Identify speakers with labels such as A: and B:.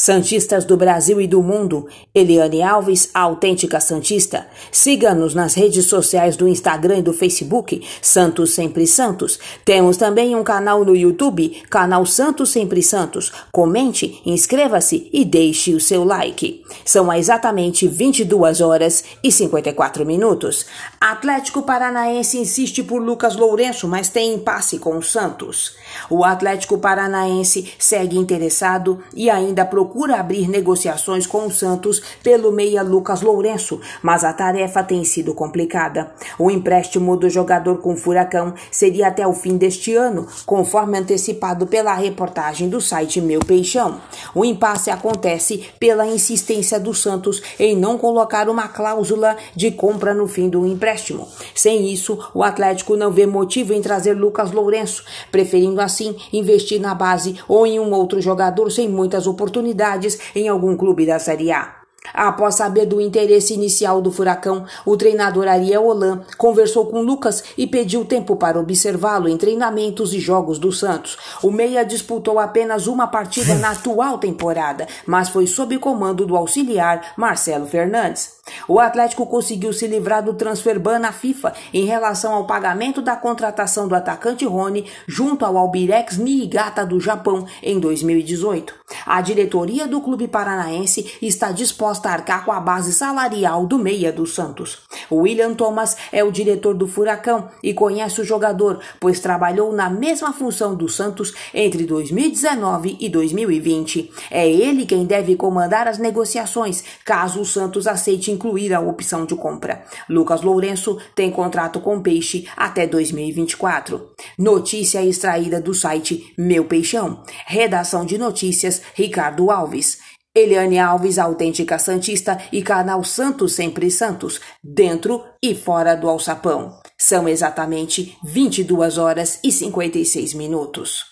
A: Santistas do Brasil e do mundo, Eliane Alves, a autêntica Santista. Siga-nos nas redes sociais do Instagram e do Facebook, Santos Sempre Santos. Temos também um canal no YouTube, canal Santos Sempre Santos. Comente, inscreva-se e deixe o seu like. São exatamente 22 horas e 54 minutos. Atlético Paranaense insiste por Lucas Lourenço, mas tem impasse com o Santos. O Atlético Paranaense segue interessado e ainda procura procura abrir negociações com o Santos pelo meia Lucas Lourenço, mas a tarefa tem sido complicada. O empréstimo do jogador com Furacão seria até o fim deste ano, conforme antecipado pela reportagem do site Meu Peixão. O impasse acontece pela insistência do Santos em não colocar uma cláusula de compra no fim do empréstimo. Sem isso, o Atlético não vê motivo em trazer Lucas Lourenço, preferindo assim investir na base ou em um outro jogador sem muitas oportunidades oportunidades em algum clube da Série A. Após saber do interesse inicial do Furacão, o treinador Ariel Holan conversou com Lucas e pediu tempo para observá-lo em treinamentos e jogos do Santos. O Meia disputou apenas uma partida na atual temporada, mas foi sob comando do auxiliar Marcelo Fernandes. O Atlético conseguiu se livrar do transfer ban na FIFA em relação ao pagamento da contratação do atacante Rony junto ao Albirex Niigata do Japão em 2018. A diretoria do clube paranaense está disposta a arcar com a base salarial do meia do Santos. William Thomas é o diretor do Furacão e conhece o jogador, pois trabalhou na mesma função do Santos entre 2019 e 2020. É ele quem deve comandar as negociações, caso o Santos aceite incluir a opção de compra. Lucas Lourenço tem contrato com Peixe até 2024. Notícia extraída do site Meu Peixão. Redação de notícias Ricardo Alves. Eliane Alves, autêntica Santista e canal Santos Sempre Santos, dentro e fora do alçapão. São exatamente 22 horas e 56 minutos.